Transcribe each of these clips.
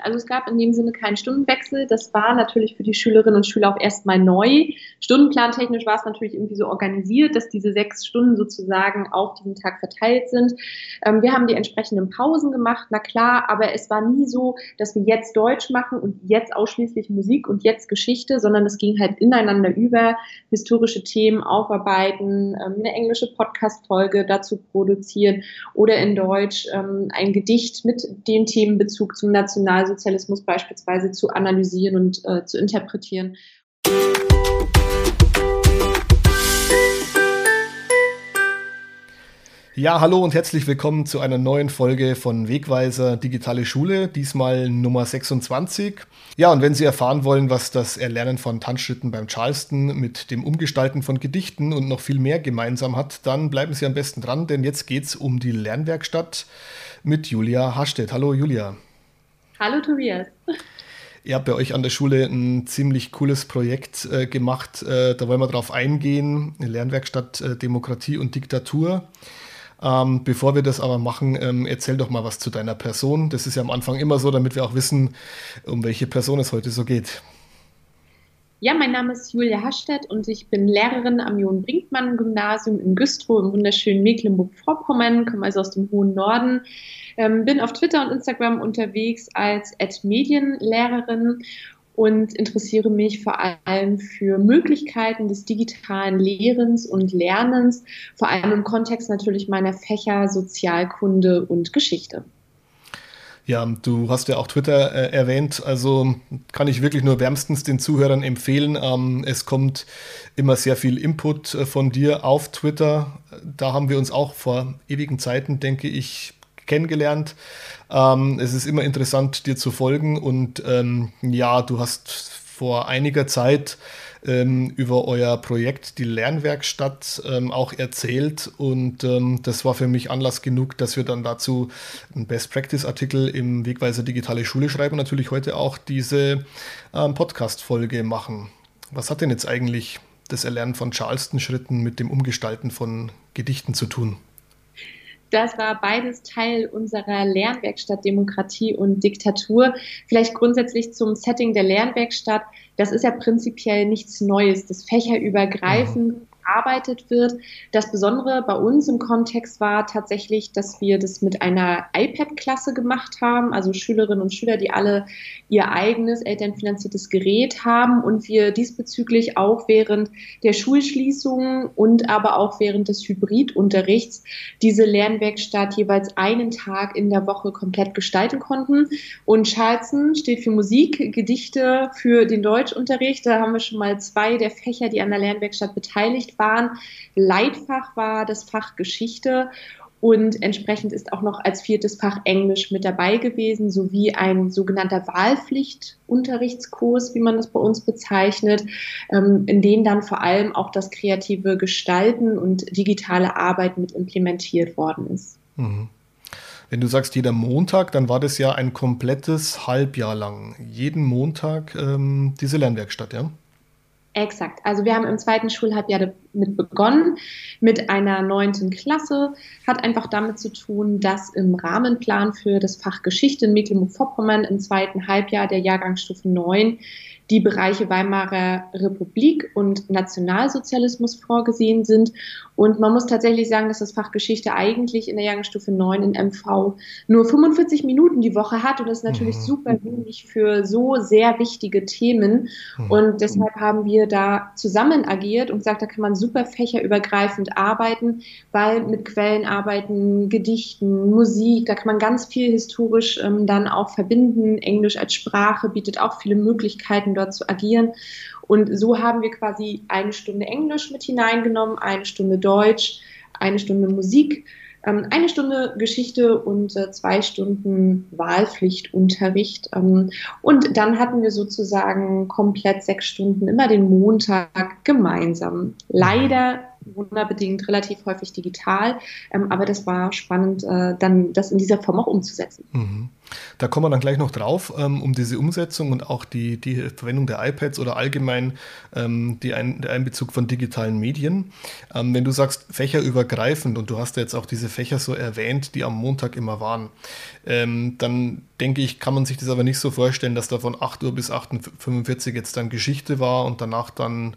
Also es gab in dem Sinne keinen Stundenwechsel. Das war natürlich für die Schülerinnen und Schüler auch erstmal neu. Stundenplantechnisch war es natürlich irgendwie so organisiert, dass diese sechs Stunden sozusagen auf diesen Tag verteilt sind. Ähm, wir haben die entsprechenden Pausen gemacht, na klar, aber es war nie so, dass wir jetzt Deutsch machen und jetzt ausschließlich Musik und jetzt Geschichte, sondern es ging halt ineinander über, historische Themen aufarbeiten, ähm, eine englische Podcast-Folge dazu produzieren oder in Deutsch ähm, ein Gedicht mit dem Themenbezug zum National Nationalsozialismus beispielsweise zu analysieren und äh, zu interpretieren. Ja, hallo und herzlich willkommen zu einer neuen Folge von Wegweiser Digitale Schule, diesmal Nummer 26. Ja, und wenn Sie erfahren wollen, was das Erlernen von Tanzschritten beim Charleston mit dem Umgestalten von Gedichten und noch viel mehr gemeinsam hat, dann bleiben Sie am besten dran, denn jetzt geht es um die Lernwerkstatt mit Julia Hastedt. Hallo Julia. Hallo Tobias. Ihr habt bei euch an der Schule ein ziemlich cooles Projekt äh, gemacht. Äh, da wollen wir drauf eingehen. Lernwerkstatt äh, Demokratie und Diktatur. Ähm, bevor wir das aber machen, ähm, erzähl doch mal was zu deiner Person. Das ist ja am Anfang immer so, damit wir auch wissen, um welche Person es heute so geht. Ja, mein Name ist Julia Hastedt und ich bin Lehrerin am Johann Brinkmann Gymnasium in Güstrow im wunderschönen Mecklenburg-Vorpommern, komme also aus dem hohen Norden. Ähm, bin auf Twitter und Instagram unterwegs als Medienlehrerin und interessiere mich vor allem für Möglichkeiten des digitalen Lehrens und Lernens, vor allem im Kontext natürlich meiner Fächer Sozialkunde und Geschichte. Ja, du hast ja auch Twitter äh, erwähnt, also kann ich wirklich nur wärmstens den Zuhörern empfehlen. Ähm, es kommt immer sehr viel Input äh, von dir auf Twitter. Da haben wir uns auch vor ewigen Zeiten, denke ich, kennengelernt. Ähm, es ist immer interessant, dir zu folgen und ähm, ja, du hast vor einiger Zeit ähm, über euer Projekt, die Lernwerkstatt, ähm, auch erzählt und ähm, das war für mich Anlass genug, dass wir dann dazu einen Best-Practice-Artikel im Wegweiser Digitale Schule schreiben und natürlich heute auch diese Podcast-Folge machen. Was hat denn jetzt eigentlich das Erlernen von Charleston-Schritten mit dem Umgestalten von Gedichten zu tun? Das war beides Teil unserer Lernwerkstatt Demokratie und Diktatur. Vielleicht grundsätzlich zum Setting der Lernwerkstatt. Das ist ja prinzipiell nichts Neues. Das fächerübergreifend gearbeitet wird. Das Besondere bei uns im Kontext war tatsächlich, dass wir das mit einer iPad-Klasse gemacht haben, also Schülerinnen und Schüler, die alle ihr eigenes elternfinanziertes Gerät haben und wir diesbezüglich auch während der Schulschließungen und aber auch während des Hybridunterrichts diese Lernwerkstatt jeweils einen Tag in der Woche komplett gestalten konnten. Und Charleston steht für Musik, Gedichte für den Deutschunterricht. Da haben wir schon mal zwei der Fächer, die an der Lernwerkstatt beteiligt waren. Leitfach war das Fach Geschichte und entsprechend ist auch noch als viertes Fach Englisch mit dabei gewesen, sowie ein sogenannter Wahlpflichtunterrichtskurs, wie man das bei uns bezeichnet, ähm, in dem dann vor allem auch das kreative Gestalten und digitale Arbeit mit implementiert worden ist. Mhm. Wenn du sagst jeder Montag, dann war das ja ein komplettes Halbjahr lang. Jeden Montag ähm, diese Lernwerkstatt, ja? Exakt. Also wir haben im zweiten Schulhalbjahr damit begonnen, mit einer neunten Klasse. Hat einfach damit zu tun, dass im Rahmenplan für das Fach Geschichte in Mecklenburg-Vorpommern im zweiten Halbjahr der Jahrgangsstufe 9 die Bereiche Weimarer Republik und Nationalsozialismus vorgesehen sind. Und man muss tatsächlich sagen, dass das Fach Geschichte eigentlich in der Jahrgangsstufe 9 in MV nur 45 Minuten die Woche hat. Und das ist natürlich mhm. super wenig für so sehr wichtige Themen. Mhm. Und deshalb haben wir da zusammen agiert und gesagt, da kann man super fächerübergreifend arbeiten, weil mit Quellen arbeiten, Gedichten, Musik, da kann man ganz viel historisch ähm, dann auch verbinden. Englisch als Sprache bietet auch viele Möglichkeiten, dort zu agieren. Und so haben wir quasi eine Stunde Englisch mit hineingenommen, eine Stunde Deutsch, eine Stunde Musik, ähm, eine Stunde Geschichte und äh, zwei Stunden Wahlpflichtunterricht. Ähm, und dann hatten wir sozusagen komplett sechs Stunden immer den Montag gemeinsam. Leider Corona-bedingt relativ häufig digital. Ähm, aber das war spannend, äh, dann das in dieser Form auch umzusetzen. Mhm. Da kommen wir dann gleich noch drauf, ähm, um diese Umsetzung und auch die, die Verwendung der iPads oder allgemein ähm, ein, der Einbezug von digitalen Medien. Ähm, wenn du sagst fächerübergreifend und du hast ja jetzt auch diese Fächer so erwähnt, die am Montag immer waren, ähm, dann denke ich, kann man sich das aber nicht so vorstellen, dass da von 8 Uhr bis 8.45 Uhr jetzt dann Geschichte war und danach dann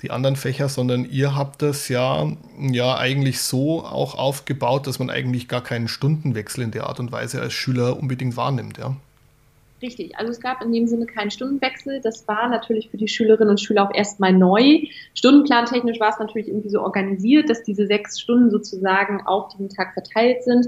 die anderen Fächer, sondern ihr habt das ja, ja eigentlich so auch aufgebaut, dass man eigentlich gar keinen Stundenwechsel in der Art und Weise als Schüler unbedingt wahrnimmt, ja. Richtig, also es gab in dem Sinne keinen Stundenwechsel. Das war natürlich für die Schülerinnen und Schüler auch erstmal neu. Stundenplantechnisch war es natürlich irgendwie so organisiert, dass diese sechs Stunden sozusagen auf den Tag verteilt sind.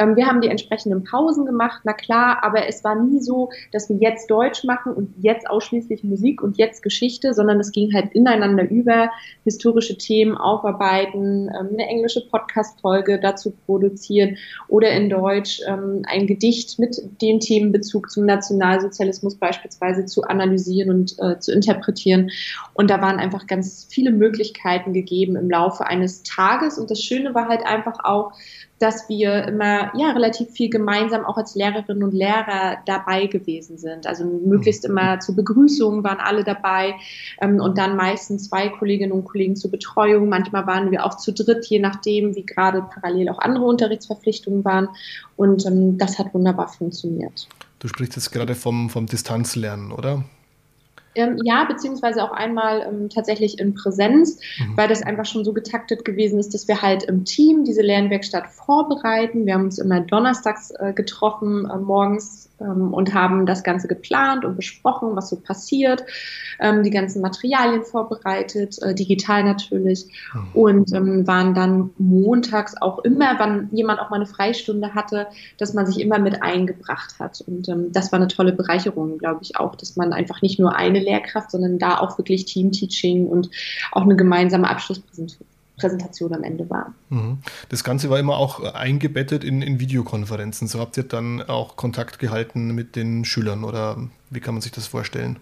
Ähm, wir haben die entsprechenden Pausen gemacht, na klar, aber es war nie so, dass wir jetzt Deutsch machen und jetzt ausschließlich Musik und jetzt Geschichte, sondern es ging halt ineinander über, historische Themen aufarbeiten, ähm, eine englische Podcast-Folge dazu produzieren oder in Deutsch ähm, ein Gedicht mit dem Themenbezug zum Nationalen Nationalsozialismus beispielsweise zu analysieren und äh, zu interpretieren. Und da waren einfach ganz viele Möglichkeiten gegeben im Laufe eines Tages. Und das Schöne war halt einfach auch, dass wir immer ja relativ viel gemeinsam auch als Lehrerinnen und Lehrer dabei gewesen sind. Also möglichst mhm. immer zur Begrüßung waren alle dabei ähm, und dann meistens zwei Kolleginnen und Kollegen zur Betreuung. Manchmal waren wir auch zu dritt, je nachdem, wie gerade parallel auch andere Unterrichtsverpflichtungen waren. Und ähm, das hat wunderbar funktioniert. Du sprichst jetzt gerade vom, vom Distanzlernen, oder? Ähm, ja, beziehungsweise auch einmal ähm, tatsächlich in Präsenz, mhm. weil das einfach schon so getaktet gewesen ist, dass wir halt im Team diese Lernwerkstatt vorbereiten. Wir haben uns immer donnerstags äh, getroffen, äh, morgens und haben das Ganze geplant und besprochen, was so passiert, ähm, die ganzen Materialien vorbereitet, äh, digital natürlich mhm. und ähm, waren dann montags auch immer, wann jemand auch mal eine Freistunde hatte, dass man sich immer mit eingebracht hat. Und ähm, das war eine tolle Bereicherung, glaube ich auch, dass man einfach nicht nur eine Lehrkraft, sondern da auch wirklich Team-Teaching und auch eine gemeinsame Abschlusspräsentation am Ende war. Mhm. Das Ganze war immer auch eingebettet in, in, Videokonferenzen. So habt ihr dann auch Kontakt gehalten mit den Schülern oder wie kann man sich das vorstellen?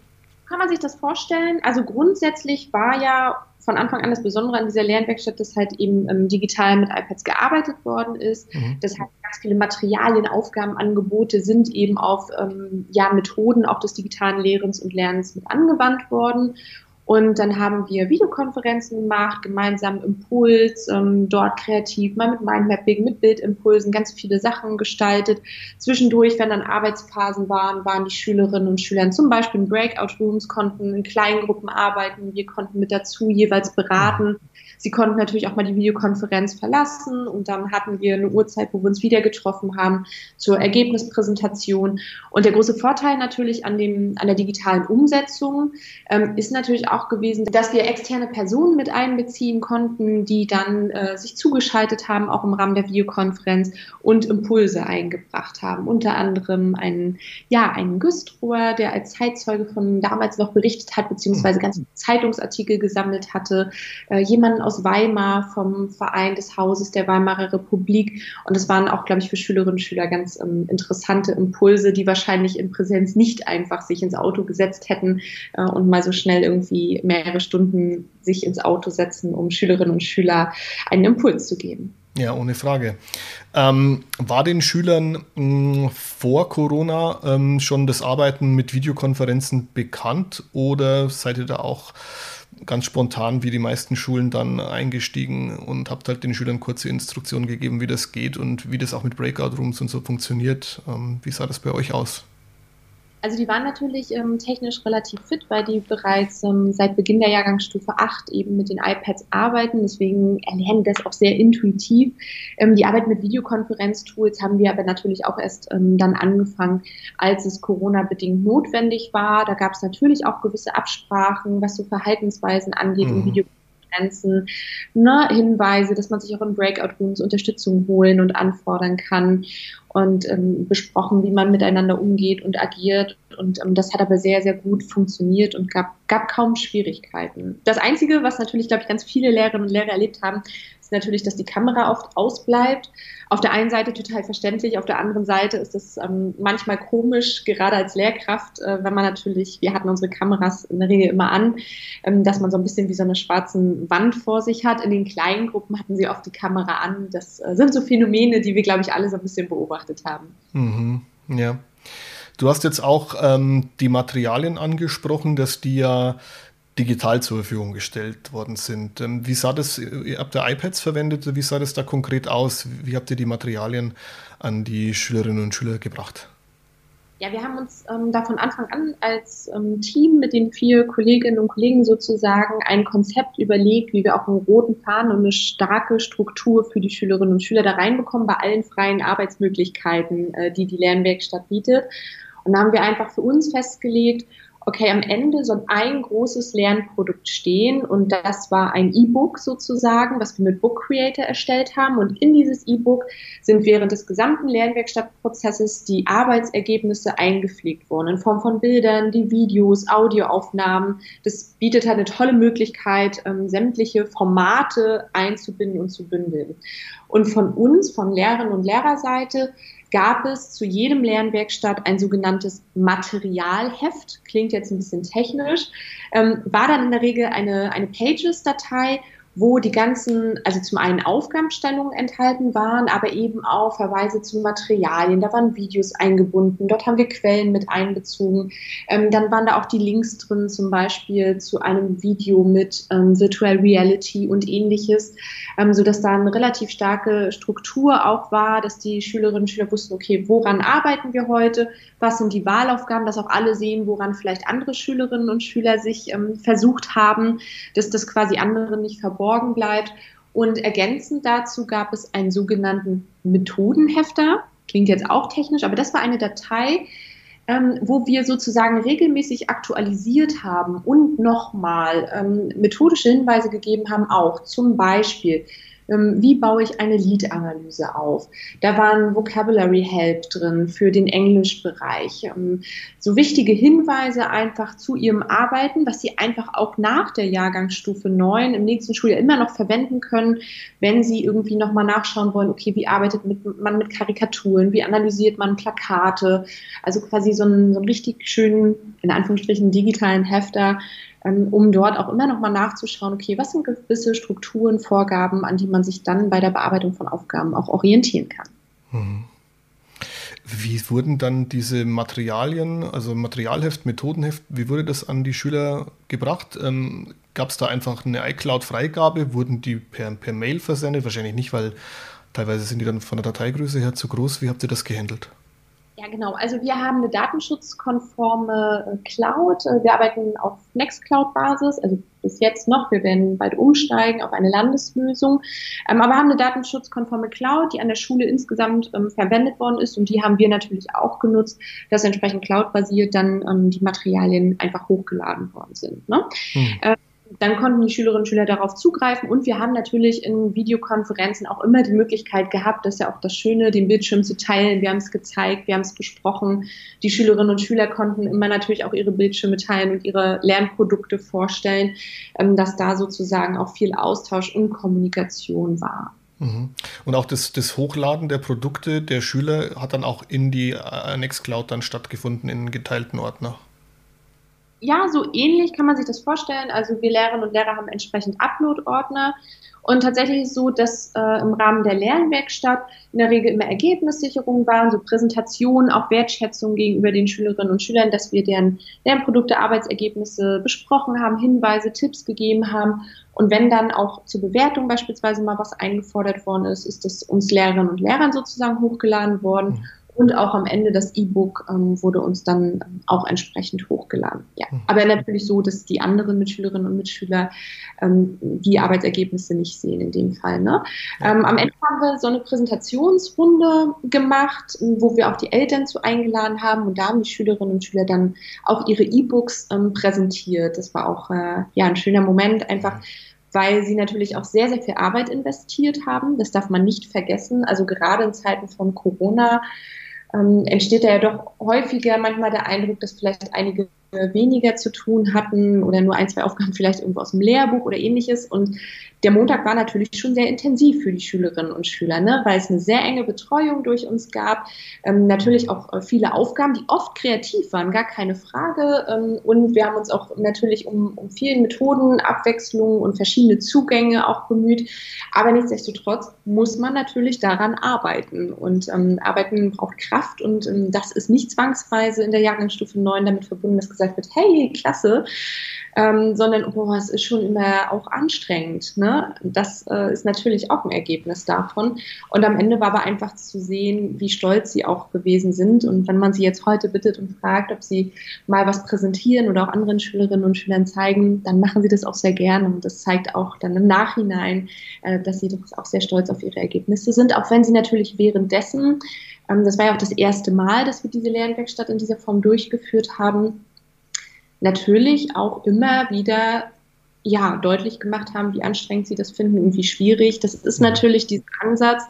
Kann man sich das vorstellen? Also grundsätzlich war ja von Anfang an das Besondere an dieser Lernwerkstatt, dass halt eben ähm, digital mit iPads gearbeitet worden ist. Mhm. Das heißt, ganz viele Materialien, Aufgabenangebote sind eben auf ähm, ja, Methoden auch des digitalen Lehrens und Lernens mit angewandt worden. Und dann haben wir Videokonferenzen gemacht, gemeinsam Impuls, ähm, dort kreativ, mal mit Mindmapping, mit Bildimpulsen, ganz viele Sachen gestaltet. Zwischendurch, wenn dann Arbeitsphasen waren, waren die Schülerinnen und Schüler zum Beispiel in Breakout Rooms, konnten in kleinen Gruppen arbeiten, wir konnten mit dazu jeweils beraten. Sie konnten natürlich auch mal die Videokonferenz verlassen und dann hatten wir eine Uhrzeit, wo wir uns wieder getroffen haben zur Ergebnispräsentation. Und der große Vorteil natürlich an, dem, an der digitalen Umsetzung ähm, ist natürlich auch gewesen, dass wir externe Personen mit einbeziehen konnten, die dann äh, sich zugeschaltet haben, auch im Rahmen der Videokonferenz und Impulse eingebracht haben. Unter anderem einen, ja, einen Güstrohr, der als Zeitzeuge von damals noch berichtet hat, beziehungsweise ganz Zeitungsartikel gesammelt hatte, äh, jemanden aus Weimar vom Verein des Hauses der Weimarer Republik. Und es waren auch, glaube ich, für Schülerinnen und Schüler ganz ähm, interessante Impulse, die wahrscheinlich in Präsenz nicht einfach sich ins Auto gesetzt hätten äh, und mal so schnell irgendwie mehrere Stunden sich ins Auto setzen, um Schülerinnen und Schüler einen Impuls zu geben. Ja, ohne Frage. Ähm, war den Schülern mh, hm, vor Corona ähm, schon das Arbeiten mit Videokonferenzen bekannt oder seid ihr da auch ganz spontan wie die meisten Schulen dann eingestiegen und habt halt den Schülern kurze Instruktionen gegeben, wie das geht und wie das auch mit Breakout Rooms und so funktioniert. Ähm, wie sah das bei euch aus? Also die waren natürlich ähm, technisch relativ fit, weil die bereits ähm, seit Beginn der Jahrgangsstufe 8 eben mit den iPads arbeiten. Deswegen erlernen das auch sehr intuitiv. Ähm, die Arbeit mit Videokonferenztools haben wir aber natürlich auch erst ähm, dann angefangen, als es Corona-bedingt notwendig war. Da gab es natürlich auch gewisse Absprachen, was so Verhaltensweisen angeht mhm. im Videokonferenztool. Grenzen, ne, Hinweise, dass man sich auch in Breakout-Rooms Unterstützung holen und anfordern kann und ähm, besprochen, wie man miteinander umgeht und agiert. Und ähm, das hat aber sehr, sehr gut funktioniert und gab, gab kaum Schwierigkeiten. Das Einzige, was natürlich, glaube ich, ganz viele Lehrerinnen und Lehrer erlebt haben, natürlich, dass die Kamera oft ausbleibt. Auf der einen Seite total verständlich, auf der anderen Seite ist es ähm, manchmal komisch, gerade als Lehrkraft, äh, wenn man natürlich, wir hatten unsere Kameras in der Regel immer an, ähm, dass man so ein bisschen wie so eine schwarze Wand vor sich hat. In den kleinen Gruppen hatten sie oft die Kamera an. Das äh, sind so Phänomene, die wir, glaube ich, alle so ein bisschen beobachtet haben. Mhm. Ja. Du hast jetzt auch ähm, die Materialien angesprochen, dass die ja digital zur Verfügung gestellt worden sind. Ähm, wie sah das, ihr habt ihr iPads verwendet, wie sah das da konkret aus? Wie habt ihr die Materialien an die Schülerinnen und Schüler gebracht? Ja, wir haben uns ähm, da von Anfang an als ähm, Team mit den vier Kolleginnen und Kollegen sozusagen ein Konzept überlegt, wie wir auch einen roten Faden und eine starke Struktur für die Schülerinnen und Schüler da reinbekommen bei allen freien Arbeitsmöglichkeiten, äh, die die Lernwerkstatt bietet. Und da haben wir einfach für uns festgelegt, okay, am Ende soll ein großes Lernprodukt stehen und das war ein E-Book sozusagen, was wir mit Book Creator erstellt haben und in dieses E-Book sind während des gesamten Lernwerkstattprozesses die Arbeitsergebnisse eingepflegt worden in Form von Bildern, die Videos, Audioaufnahmen. Das bietet halt eine tolle Möglichkeit, ähm, sämtliche Formate einzubinden und zu bündeln. Und von uns, von Lehrerinnen und Lehrerseite, gab es zu jedem Lernwerkstatt ein sogenanntes Materialheft, klingt jetzt ein bisschen technisch, ähm, war dann in der Regel eine, eine Pages-Datei, wo die ganzen, also zum einen Aufgabenstellungen enthalten waren, aber eben auch Verweise zu Materialien. Da waren Videos eingebunden, dort haben wir Quellen mit einbezogen. Ähm, dann waren da auch die Links drin, zum Beispiel zu einem Video mit ähm, Virtual Reality und ähnliches, ähm, sodass da eine relativ starke Struktur auch war, dass die Schülerinnen und Schüler wussten, okay, woran arbeiten wir heute, was sind die Wahlaufgaben, dass auch alle sehen, woran vielleicht andere Schülerinnen und Schüler sich ähm, versucht haben, dass das quasi anderen nicht verborgen bleibt. Und ergänzend dazu gab es einen sogenannten Methodenhefter. Klingt jetzt auch technisch, aber das war eine Datei, ähm, wo wir sozusagen regelmäßig aktualisiert haben und nochmal ähm, methodische Hinweise gegeben haben, auch zum Beispiel, wie baue ich eine Lead-Analyse auf? Da waren Vocabulary Help drin für den Englischbereich. Ähm, so wichtige Hinweise einfach zu ihrem Arbeiten, was sie einfach auch nach der Jahrgangsstufe 9 im nächsten Schuljahr immer noch verwenden können, wenn sie irgendwie nochmal nachschauen wollen, okay, wie arbeitet man mit Karikaturen, wie analysiert man Plakate, also quasi so einen, so einen richtig schönen, in Anführungsstrichen, digitalen Hefter, ähm, um dort auch immer noch mal nachzuschauen, okay, was sind gewisse Strukturen, Vorgaben, an die man sich dann bei der Bearbeitung von Aufgaben auch orientieren kann. Mhm. Wie wurden dann diese Materialien, also Materialheft, Methodenheft, wie wurde das an die Schüler gebracht? Ähm, Gab es da einfach eine iCloud-Freigabe? Wurden die per, per Mail versendet? Wahrscheinlich nicht, weil teilweise sind die dann von der Dateigröße her zu groß. Wie habt ihr das gehandelt? Ja, genau. Also wir haben eine datenschutzkonforme äh, Cloud. Äh, wir arbeiten auf Nextcloud-Basis, also bis jetzt noch. Wir werden bald umsteigen auf eine Landeslösung. Ähm, aber haben eine datenschutzkonforme Cloud, die an der Schule insgesamt ähm, verwendet worden ist und die haben wir natürlich auch genutzt, dass entsprechend cloud-basiert dann ähm, die Materialien einfach hochgeladen worden sind. Ne? Hm dann konnten die Schülerinnen und Schüler darauf zugreifen und wir haben natürlich in Videokonferenzen auch immer die Möglichkeit gehabt, das ist ja auch das Schöne, den Bildschirm zu teilen. Wir haben es gezeigt, wir haben es besprochen. Die Schülerinnen und Schüler konnten immer natürlich auch ihre Bildschirme teilen und ihre Lernprodukte vorstellen, ähm, dass da sozusagen auch viel Austausch und Kommunikation war. Mhm. Und auch das, das, Hochladen der Produkte der Schüler hat dann auch in die äh, Nextcloud dann stattgefunden, in geteilten Ordner ja, so ähnlich kann man sich das vorstellen. Also wir Lehrerinnen und Lehrer haben entsprechend Upload-Ordner. Und tatsächlich ist es so, dass äh, im Rahmen der Lernwerkstatt in der Regel immer Ergebnissicherungen waren, so Präsentationen, auch Wertschätzung gegenüber den Schülerinnen und Schülern, dass wir deren Lernprodukte, Arbeitsergebnisse besprochen haben, Hinweise, Tipps gegeben haben. Und wenn dann auch zur Bewertung beispielsweise mal was eingefordert worden ist, ist das uns Lehrerinnen und Lehrern sozusagen hochgeladen worden. Mhm. Und auch am Ende das E-Book ähm, wurde uns dann auch entsprechend hochgeladen. Ja. Mhm. Aber natürlich so, dass die anderen Mitschülerinnen und Mitschüler ähm, die Arbeitsergebnisse nicht sehen in dem Fall. Ne? Ähm, am Ende haben wir so eine Präsentationsrunde gemacht, wo wir auch die Eltern zu eingeladen haben und da haben die Schülerinnen und Schüler dann auch ihre E-Books ähm, präsentiert. Das war auch äh, ja ein schöner Moment, einfach weil sie natürlich auch sehr, sehr viel Arbeit investiert haben. Das darf man nicht vergessen. Also gerade in Zeiten von Corona ähm, entsteht da ja doch häufiger manchmal der Eindruck, dass vielleicht einige weniger zu tun hatten oder nur ein, zwei Aufgaben vielleicht irgendwo aus dem Lehrbuch oder ähnliches. Und der Montag war natürlich schon sehr intensiv für die Schülerinnen und Schüler, ne? weil es eine sehr enge Betreuung durch uns gab. Ähm, natürlich auch äh, viele Aufgaben, die oft kreativ waren, gar keine Frage. Ähm, und wir haben uns auch natürlich um, um vielen Methoden, Abwechslungen und verschiedene Zugänge auch bemüht. Aber nichtsdestotrotz muss man natürlich daran arbeiten. Und ähm, Arbeiten braucht Kraft und ähm, das ist nicht zwangsweise in der Jahrgangsstufe 9 damit verbunden, dass gesagt wird, hey, klasse, ähm, sondern boah, es ist schon immer auch anstrengend. Ne? Das äh, ist natürlich auch ein Ergebnis davon. Und am Ende war aber einfach zu sehen, wie stolz sie auch gewesen sind. Und wenn man sie jetzt heute bittet und fragt, ob sie mal was präsentieren oder auch anderen Schülerinnen und Schülern zeigen, dann machen sie das auch sehr gerne. Und das zeigt auch dann im Nachhinein, äh, dass sie doch auch sehr stolz auf ihre Ergebnisse sind, auch wenn sie natürlich währenddessen ähm, das war ja auch das erste Mal, dass wir diese Lernwerkstatt in dieser Form durchgeführt haben natürlich auch immer wieder ja, deutlich gemacht haben, wie anstrengend sie das finden und wie schwierig. Das ist mhm. natürlich dieser Ansatz,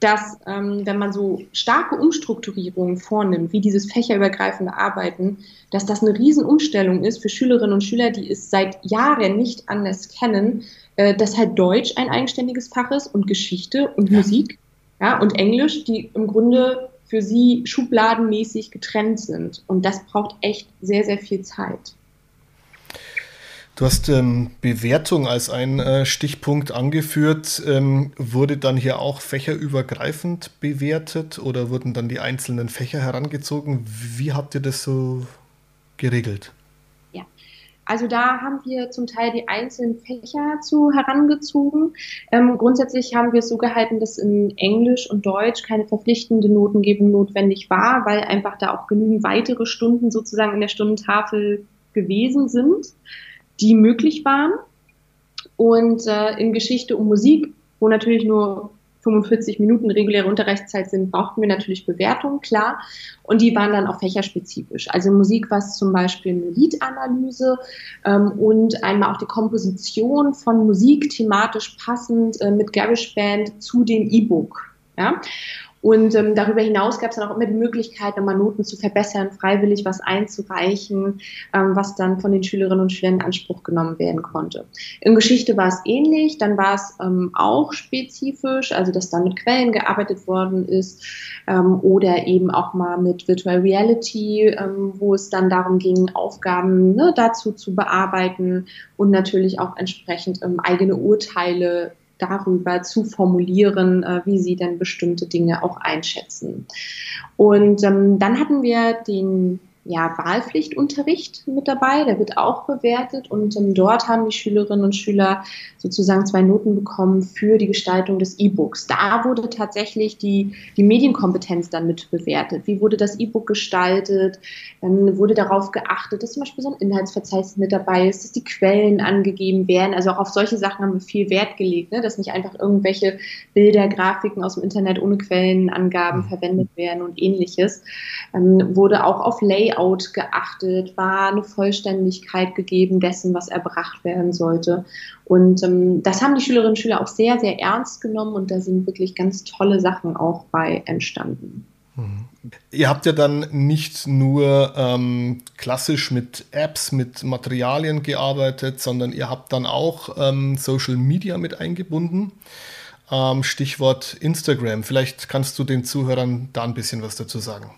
dass ähm, wenn man so starke Umstrukturierungen vornimmt, wie dieses fächerübergreifende Arbeiten, dass das eine Riesenumstellung ist für Schülerinnen und Schüler, die es seit Jahren nicht anders kennen, äh, dass halt Deutsch ein eigenständiges Fach ist und Geschichte und ja. Musik ja, und Englisch, die im Grunde für sie schubladenmäßig getrennt sind. Und das braucht echt sehr, sehr viel Zeit. Du hast ähm, Bewertung als einen äh, Stichpunkt angeführt. Ähm, wurde dann hier auch fächerübergreifend bewertet oder wurden dann die einzelnen Fächer herangezogen? Wie habt ihr das so geregelt? Also da haben wir zum Teil die einzelnen Fächer zu herangezogen. Ähm, grundsätzlich haben wir es so gehalten, dass in Englisch und Deutsch keine verpflichtende Notengebung notwendig war, weil einfach da auch genügend weitere Stunden sozusagen in der Stundentafel gewesen sind, die möglich waren. Und äh, in Geschichte und Musik, wo natürlich nur 45 Minuten reguläre Unterrichtszeit sind, brauchten wir natürlich Bewertungen, klar. Und die waren dann auch fächerspezifisch. Also Musik war es zum Beispiel eine Liedanalyse ähm, und einmal auch die Komposition von Musik thematisch passend äh, mit GarageBand zu dem E-Book. Ja? Und ähm, darüber hinaus gab es dann auch immer die Möglichkeit, nochmal Noten zu verbessern, freiwillig was einzureichen, ähm, was dann von den Schülerinnen und Schülern in Anspruch genommen werden konnte. In Geschichte war es ähnlich, dann war es ähm, auch spezifisch, also dass dann mit Quellen gearbeitet worden ist ähm, oder eben auch mal mit Virtual Reality, ähm, wo es dann darum ging, Aufgaben ne, dazu zu bearbeiten und natürlich auch entsprechend ähm, eigene Urteile darüber zu formulieren, äh, wie sie denn bestimmte Dinge auch einschätzen. Und ähm, dann hatten wir den ja, Wahlpflichtunterricht mit dabei, der wird auch bewertet und ähm, dort haben die Schülerinnen und Schüler sozusagen zwei Noten bekommen für die Gestaltung des E-Books. Da wurde tatsächlich die, die Medienkompetenz dann mit bewertet. Wie wurde das E-Book gestaltet? Dann wurde darauf geachtet, dass zum Beispiel so ein Inhaltsverzeichnis mit dabei ist, dass die Quellen angegeben werden. Also auch auf solche Sachen haben wir viel Wert gelegt, ne? dass nicht einfach irgendwelche Bilder, Grafiken aus dem Internet ohne Quellenangaben mhm. verwendet werden und ähnliches. Ähm, wurde auch auf Layout Layout geachtet, war eine Vollständigkeit gegeben dessen, was erbracht werden sollte. Und ähm, das haben die Schülerinnen und Schüler auch sehr, sehr ernst genommen und da sind wirklich ganz tolle Sachen auch bei entstanden. Mhm. Ihr habt ja dann nicht nur ähm, klassisch mit Apps, mit Materialien gearbeitet, sondern ihr habt dann auch ähm, Social Media mit eingebunden. Ähm, Stichwort Instagram. Vielleicht kannst du den Zuhörern da ein bisschen was dazu sagen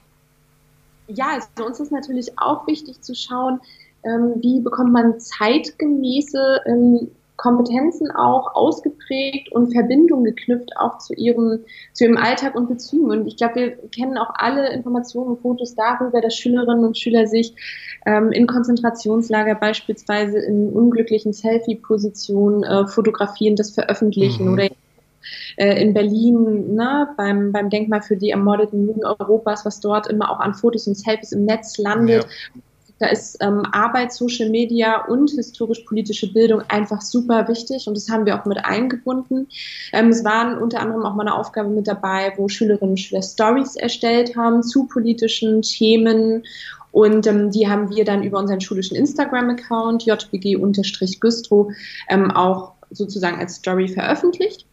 ja, also uns ist natürlich auch wichtig zu schauen, ähm, wie bekommt man zeitgemäße ähm, Kompetenzen auch ausgeprägt und Verbindungen geknüpft auch zu ihrem, zu ihrem Alltag und Bezügen. Und ich glaube, wir kennen auch alle Informationen und Fotos darüber, dass Schülerinnen und Schüler sich ähm, in Konzentrationslager beispielsweise in unglücklichen Selfie-Positionen äh, fotografieren, das veröffentlichen mhm. oder äh, in Berlin ne, beim, beim Denkmal für die ermordeten Juden Europas, was dort immer auch an Fotos und Selfies im Netz landet. Ja. Da ist ähm, Arbeit, Social Media und historisch-politische Bildung einfach super wichtig und das haben wir auch mit eingebunden. Ähm, es waren unter anderem auch mal eine Aufgabe mit dabei, wo Schülerinnen und Schüler Stories erstellt haben zu politischen Themen und ähm, die haben wir dann über unseren schulischen Instagram-Account jbg-güstrow ähm, auch sozusagen als Story veröffentlicht.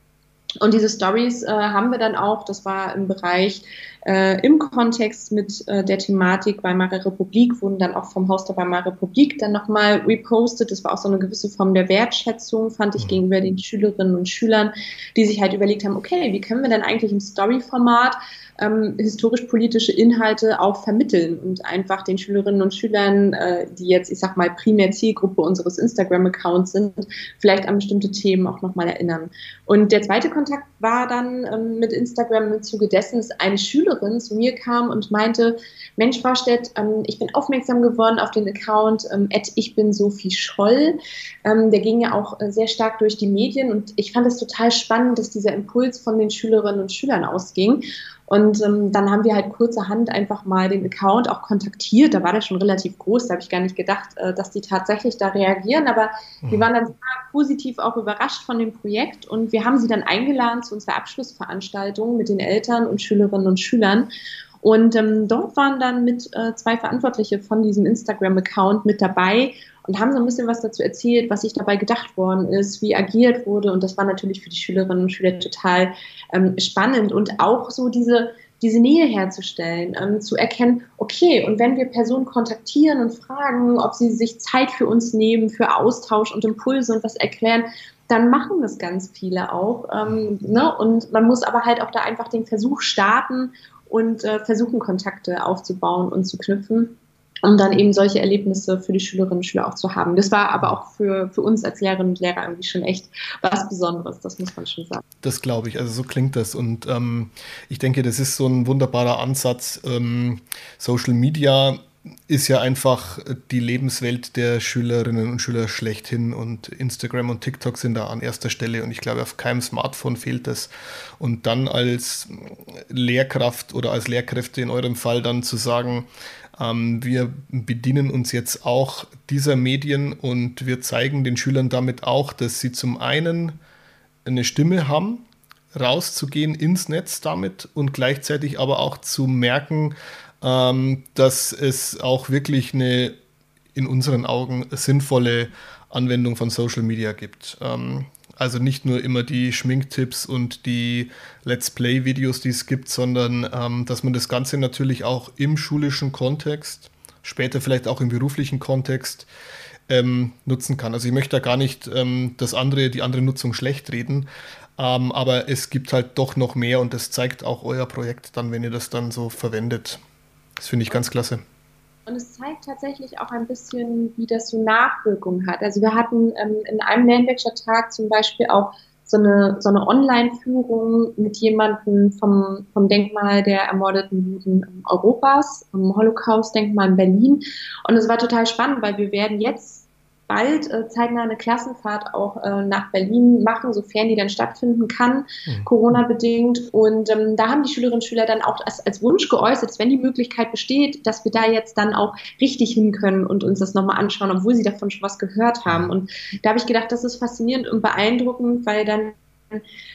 Und diese Stories äh, haben wir dann auch, das war im Bereich äh, im Kontext mit äh, der Thematik Weimarer Republik, wurden dann auch vom Haus der Weimarer Republik dann nochmal repostet. Das war auch so eine gewisse Form der Wertschätzung, fand ich, mhm. gegenüber den Schülerinnen und Schülern, die sich halt überlegt haben, okay, wie können wir denn eigentlich im Story-Format ähm, historisch-politische Inhalte auch vermitteln und einfach den Schülerinnen und Schülern, äh, die jetzt, ich sag mal, primär Zielgruppe unseres Instagram-Accounts sind, vielleicht an bestimmte Themen auch nochmal erinnern. Und der zweite Kontakt war dann ähm, mit Instagram im Zuge dessen, dass eine Schülerin zu mir kam und meinte, Mensch, Warstedt, ähm, ich bin aufmerksam geworden auf den Account, ähm, ich bin Sophie Scholl. Ähm, der ging ja auch äh, sehr stark durch die Medien und ich fand es total spannend, dass dieser Impuls von den Schülerinnen und Schülern ausging. Und ähm, dann haben wir halt kurzerhand einfach mal den Account auch kontaktiert. Da war der schon relativ groß, da habe ich gar nicht gedacht, äh, dass die tatsächlich da reagieren. Aber mhm. wir waren dann sehr positiv auch überrascht von dem Projekt und wir haben sie dann eingeladen zu unserer Abschlussveranstaltung mit den Eltern und Schülerinnen und Schülern. Und ähm, dort waren dann mit äh, zwei Verantwortliche von diesem Instagram-Account mit dabei und haben so ein bisschen was dazu erzählt, was sich dabei gedacht worden ist, wie agiert wurde. Und das war natürlich für die Schülerinnen und Schüler total ähm, spannend und auch so diese, diese Nähe herzustellen, ähm, zu erkennen, okay, und wenn wir Personen kontaktieren und fragen, ob sie sich Zeit für uns nehmen, für Austausch und Impulse und was erklären, dann machen das ganz viele auch. Ähm, ne? Und man muss aber halt auch da einfach den Versuch starten und äh, versuchen, Kontakte aufzubauen und zu knüpfen um dann eben solche Erlebnisse für die Schülerinnen und Schüler auch zu haben. Das war aber auch für, für uns als Lehrerinnen und Lehrer irgendwie schon echt was Besonderes, das muss man schon sagen. Das glaube ich, also so klingt das und ähm, ich denke, das ist so ein wunderbarer Ansatz. Ähm, Social Media ist ja einfach die Lebenswelt der Schülerinnen und Schüler schlechthin und Instagram und TikTok sind da an erster Stelle und ich glaube, auf keinem Smartphone fehlt das. Und dann als Lehrkraft oder als Lehrkräfte in eurem Fall dann zu sagen, ähm, wir bedienen uns jetzt auch dieser Medien und wir zeigen den Schülern damit auch, dass sie zum einen eine Stimme haben, rauszugehen ins Netz damit und gleichzeitig aber auch zu merken, ähm, dass es auch wirklich eine in unseren Augen sinnvolle Anwendung von Social Media gibt. Ähm, also nicht nur immer die Schminktipps und die Let's Play-Videos, die es gibt, sondern ähm, dass man das Ganze natürlich auch im schulischen Kontext, später vielleicht auch im beruflichen Kontext ähm, nutzen kann. Also ich möchte da gar nicht ähm, das andere, die andere Nutzung schlecht reden, ähm, aber es gibt halt doch noch mehr und das zeigt auch euer Projekt dann, wenn ihr das dann so verwendet. Das finde ich ganz klasse. Und es zeigt tatsächlich auch ein bisschen, wie das so Nachwirkungen hat. Also wir hatten ähm, in einem Lernwerkstatt-Tag zum Beispiel auch so eine, so eine Online-Führung mit jemandem vom, vom Denkmal der ermordeten Juden Europas, am Holocaust-Denkmal in Berlin. Und es war total spannend, weil wir werden jetzt bald äh, zeitnah eine Klassenfahrt auch äh, nach Berlin machen, sofern die dann stattfinden kann, mhm. Corona-bedingt. Und ähm, da haben die Schülerinnen und Schüler dann auch als, als Wunsch geäußert, wenn die Möglichkeit besteht, dass wir da jetzt dann auch richtig hin können und uns das nochmal anschauen, obwohl sie davon schon was gehört haben. Und da habe ich gedacht, das ist faszinierend und beeindruckend, weil dann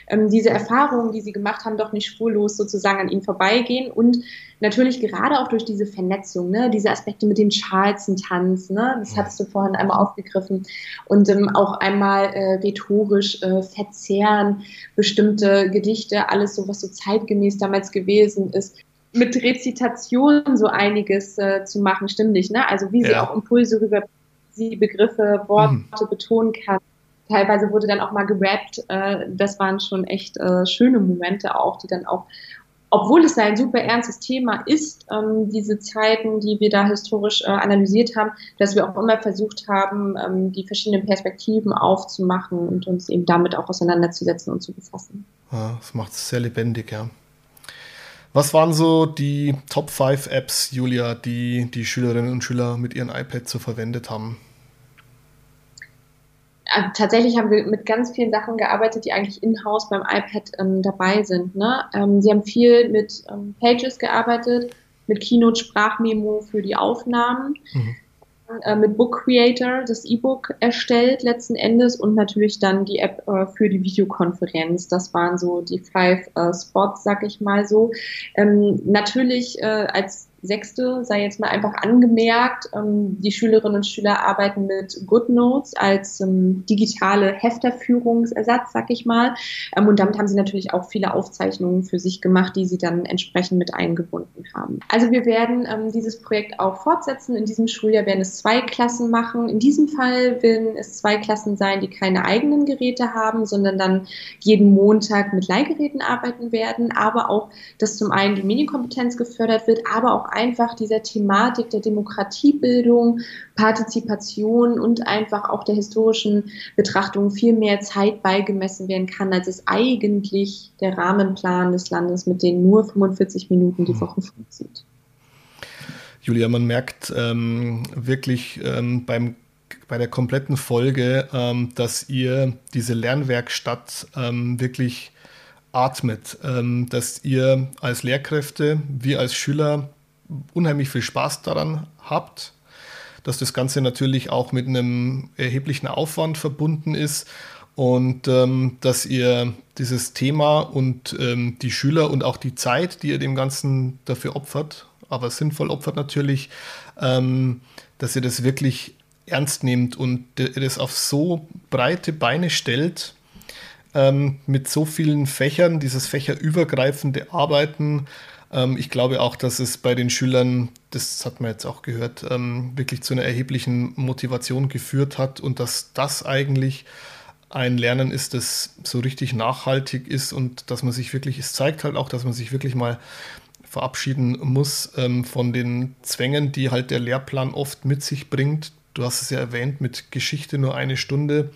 ähm, diese Erfahrungen, die sie gemacht haben, doch nicht spurlos sozusagen an ihnen vorbeigehen und natürlich gerade auch durch diese Vernetzung, ne, diese Aspekte mit dem Charleston-Tanz, ne, das hattest du vorhin einmal aufgegriffen und ähm, auch einmal äh, rhetorisch äh, verzehren, bestimmte Gedichte, alles so, was so zeitgemäß damals gewesen ist, mit Rezitation so einiges äh, zu machen, stimmlich, ne? Also wie sie ja. auch Impulse rüber sie Begriffe, Worte mhm. betonen kann teilweise wurde dann auch mal gerappt. Äh, das waren schon echt äh, schöne Momente auch, die dann auch, obwohl es ein super ernstes Thema ist, ähm, diese Zeiten, die wir da historisch äh, analysiert haben, dass wir auch immer versucht haben, ähm, die verschiedenen Perspektiven aufzumachen und uns eben damit auch auseinanderzusetzen und zu befassen. Ja, das macht es sehr lebendig, ja. Was waren so die Top 5 Apps, Julia, die die Schülerinnen und Schüler mit ihren iPads so verwendet haben? Also tatsächlich haben wir mit ganz vielen Sachen gearbeitet, die eigentlich in-house beim iPad ähm, dabei sind. Ne? Ähm, sie haben viel mit ähm, Pages gearbeitet, mit Keynote Sprachmemo für die Aufnahmen, mhm. äh, mit Book Creator das E-Book erstellt letzten Endes und natürlich dann die App äh, für die Videokonferenz. Das waren so die five äh, Spots, sag ich mal so. Ähm, natürlich äh, als Sechste, sei jetzt mal einfach angemerkt. Ähm, die Schülerinnen und Schüler arbeiten mit GoodNotes als ähm, digitale Hefterführungsersatz, sag ich mal. Ähm, und damit haben sie natürlich auch viele Aufzeichnungen für sich gemacht, die sie dann entsprechend mit eingebunden haben. Also wir werden dieses Projekt auch fortsetzen. In diesem Schuljahr werden es zwei Klassen machen. In diesem Fall werden es zwei Klassen sein, die keine eigenen Geräte haben, sondern dann jeden Montag mit Leihgeräten arbeiten werden, aber auch, dass zum einen die Medienkompetenz gefördert wird, aber auch einfach dieser Thematik der Demokratiebildung, Partizipation und einfach auch der historischen Betrachtung viel mehr Zeit beigemessen werden kann, als es eigentlich der Rahmenplan des Landes mit den nur 45 Minuten die hm. Woche vorsieht. Julia, man merkt ähm, wirklich ähm, beim bei der kompletten Folge, ähm, dass ihr diese Lernwerkstatt ähm, wirklich atmet, ähm, dass ihr als Lehrkräfte, wir als Schüler unheimlich viel Spaß daran habt, dass das Ganze natürlich auch mit einem erheblichen Aufwand verbunden ist und ähm, dass ihr dieses Thema und ähm, die Schüler und auch die Zeit, die ihr dem Ganzen dafür opfert, aber sinnvoll opfert natürlich, ähm, dass ihr das wirklich ernst nehmt und das auf so breite Beine stellt, ähm, mit so vielen Fächern, dieses fächerübergreifende Arbeiten. Ähm, ich glaube auch, dass es bei den Schülern, das hat man jetzt auch gehört, ähm, wirklich zu einer erheblichen Motivation geführt hat und dass das eigentlich ein Lernen ist, das so richtig nachhaltig ist und dass man sich wirklich, es zeigt halt auch, dass man sich wirklich mal verabschieden muss ähm, von den Zwängen, die halt der Lehrplan oft mit sich bringt. Du hast es ja erwähnt mit Geschichte nur eine Stunde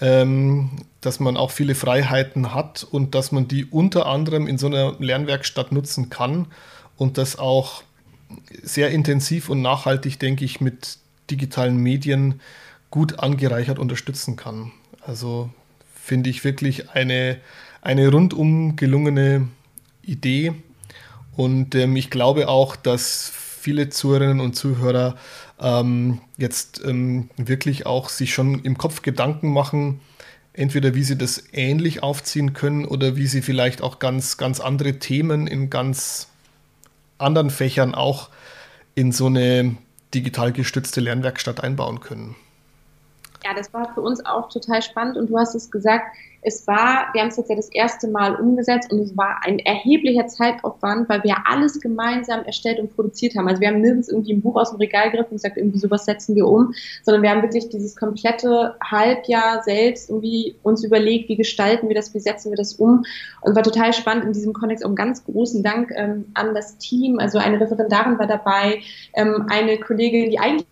ähm, dass man auch viele Freiheiten hat und dass man die unter anderem in so einer Lernwerkstatt nutzen kann und das auch sehr intensiv und nachhaltig, denke ich, mit digitalen Medien gut angereichert unterstützen kann. Also finde ich wirklich eine, eine rundum gelungene Idee. Und ähm, ich glaube auch, dass viele Zuhörerinnen und Zuhörer ähm, jetzt ähm, wirklich auch sich schon im Kopf Gedanken machen, entweder wie sie das ähnlich aufziehen können oder wie sie vielleicht auch ganz, ganz andere Themen in ganz anderen Fächern auch in so eine digital gestützte Lernwerkstatt einbauen können. Ja, das war für uns auch total spannend und du hast es gesagt, es war, wir haben es jetzt ja das erste Mal umgesetzt und es war ein erheblicher Zeitaufwand, weil wir alles gemeinsam erstellt und produziert haben. Also wir haben nirgends irgendwie ein Buch aus dem Regal gegriffen und gesagt, irgendwie sowas setzen wir um, sondern wir haben wirklich dieses komplette Halbjahr selbst irgendwie uns überlegt, wie gestalten wir das, wie setzen wir das um und war total spannend in diesem Kontext. Auch einen ganz großen Dank ähm, an das Team. Also eine Referendarin war dabei, ähm, eine Kollegin, die eigentlich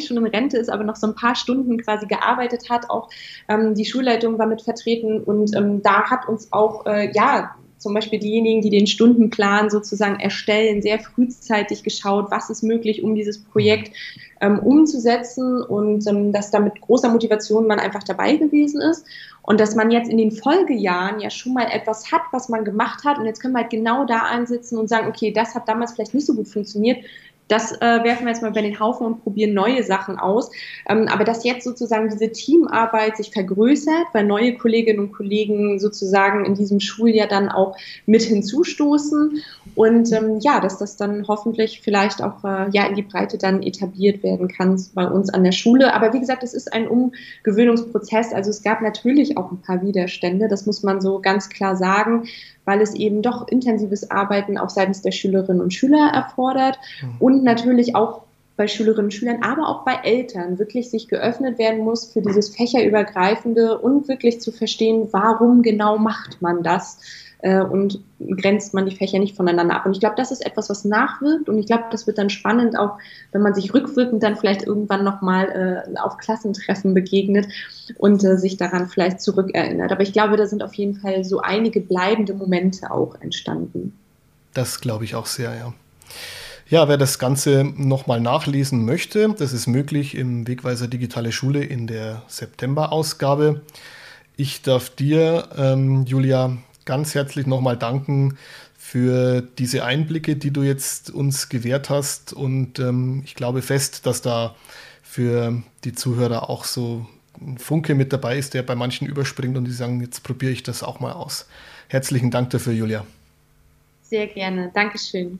schon in Rente ist, aber noch so ein paar Stunden quasi gearbeitet hat. Auch ähm, die Schulleitung war mit vertreten und ähm, da hat uns auch, äh, ja, zum Beispiel diejenigen, die den Stundenplan sozusagen erstellen, sehr frühzeitig geschaut, was ist möglich, um dieses Projekt ähm, umzusetzen und ähm, dass da mit großer Motivation man einfach dabei gewesen ist. Und dass man jetzt in den Folgejahren ja schon mal etwas hat, was man gemacht hat. Und jetzt können wir halt genau da ansitzen und sagen, okay, das hat damals vielleicht nicht so gut funktioniert, das äh, werfen wir jetzt mal über den Haufen und probieren neue Sachen aus. Ähm, aber dass jetzt sozusagen diese Teamarbeit sich vergrößert, weil neue Kolleginnen und Kollegen sozusagen in diesem Schuljahr dann auch mit hinzustoßen und ähm, ja, dass das dann hoffentlich vielleicht auch äh, ja in die Breite dann etabliert werden kann bei uns an der Schule. Aber wie gesagt, es ist ein Umgewöhnungsprozess. Also es gab natürlich auch ein paar Widerstände, das muss man so ganz klar sagen weil es eben doch intensives Arbeiten auch seitens der Schülerinnen und Schüler erfordert mhm. und natürlich auch bei Schülerinnen und Schülern, aber auch bei Eltern wirklich sich geöffnet werden muss für dieses fächerübergreifende und wirklich zu verstehen, warum genau macht man das und grenzt man die Fächer nicht voneinander ab. Und ich glaube, das ist etwas, was nachwirkt und ich glaube, das wird dann spannend, auch wenn man sich rückwirkend dann vielleicht irgendwann nochmal äh, auf Klassentreffen begegnet und äh, sich daran vielleicht zurückerinnert. Aber ich glaube, da sind auf jeden Fall so einige bleibende Momente auch entstanden. Das glaube ich auch sehr, ja. Ja, wer das Ganze nochmal nachlesen möchte, das ist möglich im Wegweiser Digitale Schule in der September-Ausgabe. Ich darf dir, ähm, Julia, ganz herzlich nochmal danken für diese Einblicke, die du jetzt uns gewährt hast. Und ähm, ich glaube fest, dass da für die Zuhörer auch so ein Funke mit dabei ist, der bei manchen überspringt und die sagen, jetzt probiere ich das auch mal aus. Herzlichen Dank dafür, Julia. Sehr gerne. Dankeschön.